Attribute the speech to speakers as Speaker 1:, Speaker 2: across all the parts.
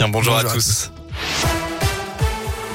Speaker 1: Bien, bonjour,
Speaker 2: Bonjour
Speaker 1: à
Speaker 2: à
Speaker 1: tous.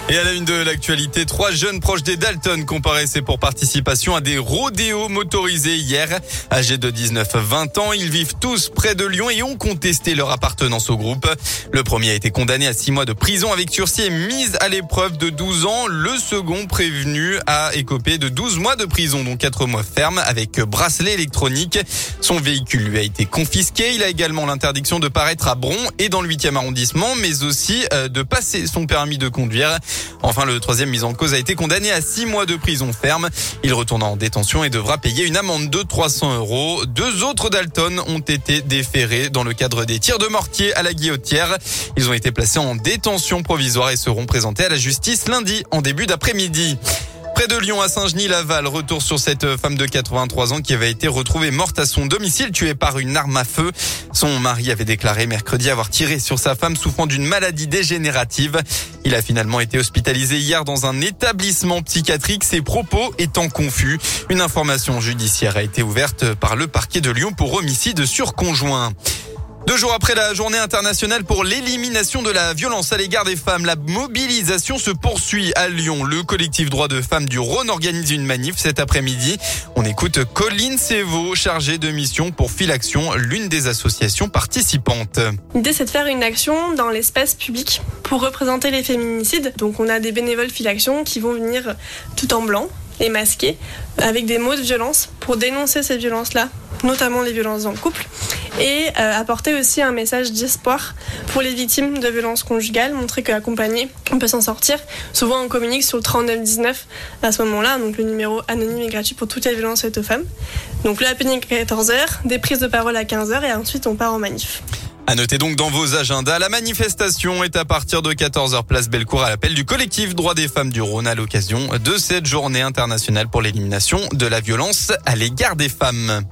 Speaker 1: Et à la une de l'actualité, trois jeunes proches des Dalton comparaissaient pour participation à des rodéos motorisés hier. Âgés de 19-20 ans, ils vivent tous près de Lyon et ont contesté leur appartenance au groupe. Le premier a été condamné à six mois de prison avec sursis et mise à l'épreuve de 12 ans. Le second prévenu a écopé de 12 mois de prison, dont 4 mois fermes avec bracelet électronique. Son véhicule lui a été confisqué. Il a également l'interdiction de paraître à Bron et dans le 8e arrondissement, mais aussi euh, de passer son permis de conduire. Enfin, le troisième mis en cause a été condamné à six mois de prison ferme. Il retourne en détention et devra payer une amende de 300 euros. Deux autres Dalton ont été déférés dans le cadre des tirs de mortier à la guillotière. Ils ont été placés en détention provisoire et seront présentés à la justice lundi en début d'après-midi. Près de Lyon, à Saint-Genis-Laval, retour sur cette femme de 83 ans qui avait été retrouvée morte à son domicile, tuée par une arme à feu. Son mari avait déclaré mercredi avoir tiré sur sa femme souffrant d'une maladie dégénérative. Il a finalement été hospitalisé hier dans un établissement psychiatrique, ses propos étant confus. Une information judiciaire a été ouverte par le parquet de Lyon pour homicide sur conjoint. Deux jours après la journée internationale pour l'élimination de la violence à l'égard des femmes, la mobilisation se poursuit à Lyon. Le collectif droit de femmes du Rhône organise une manif cet après-midi. On écoute Colline Sévaux, chargée de mission pour Filaction, l'une des associations participantes.
Speaker 3: L'idée, c'est de faire une action dans l'espace public pour représenter les féminicides. Donc, on a des bénévoles Filaction qui vont venir tout en blanc et masqués avec des mots de violence pour dénoncer ces violences-là, notamment les violences dans le couple, et euh, apporter aussi un message d'espoir pour les victimes de violences conjugales, montrer qu'accompagné, on peut s'en sortir. Souvent, on communique sur le 3919 à ce moment-là, donc le numéro anonyme et gratuit pour toutes les violences faites aux femmes. Donc, le happening à 14h, des prises de parole à 15h, et ensuite, on part en manif.
Speaker 1: À noter donc dans vos agendas, la manifestation est à partir de 14h place Bellecour à l'appel du collectif Droits des femmes du Rhône à l'occasion de cette journée internationale pour l'élimination de la violence à l'égard des femmes.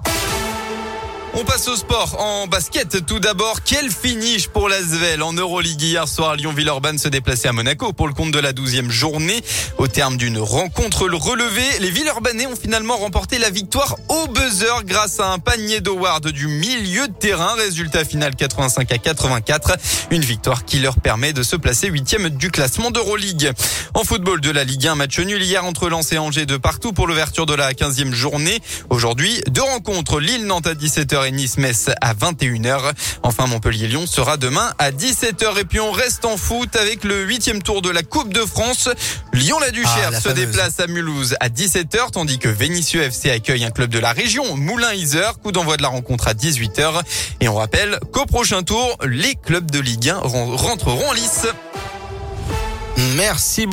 Speaker 1: On passe au sport en basket. Tout d'abord, quel finish pour l'Asvel en Euroleague hier soir? Lyon-Villeurbanne se déplaçait à Monaco pour le compte de la douzième journée. Au terme d'une rencontre le relevé, les Villeurbanais ont finalement remporté la victoire au buzzer grâce à un panier d'Howard du milieu de terrain. Résultat final 85 à 84. Une victoire qui leur permet de se placer huitième du classement d'Euroleague. En football de la Ligue 1, match nul hier entre Lens et Angers de partout pour l'ouverture de la 15e journée. Aujourd'hui, deux rencontres. Lille-Nantes à 17h et Nice-Metz à 21h. Enfin, Montpellier-Lyon sera demain à 17h. Et puis on reste en foot avec le huitième tour de la Coupe de France. Lyon-la-Duchère
Speaker 2: Ah, la
Speaker 1: se
Speaker 2: fameuse.
Speaker 1: déplace à Mulhouse à 17h, tandis que Vénissieux FC accueille un club de la région, Moulin-Isère. Coup d'envoi de la rencontre à 18h. Et on rappelle qu'au prochain tour, les clubs de Ligue 1 ren- rentreront en lice.
Speaker 2: Merci beaucoup.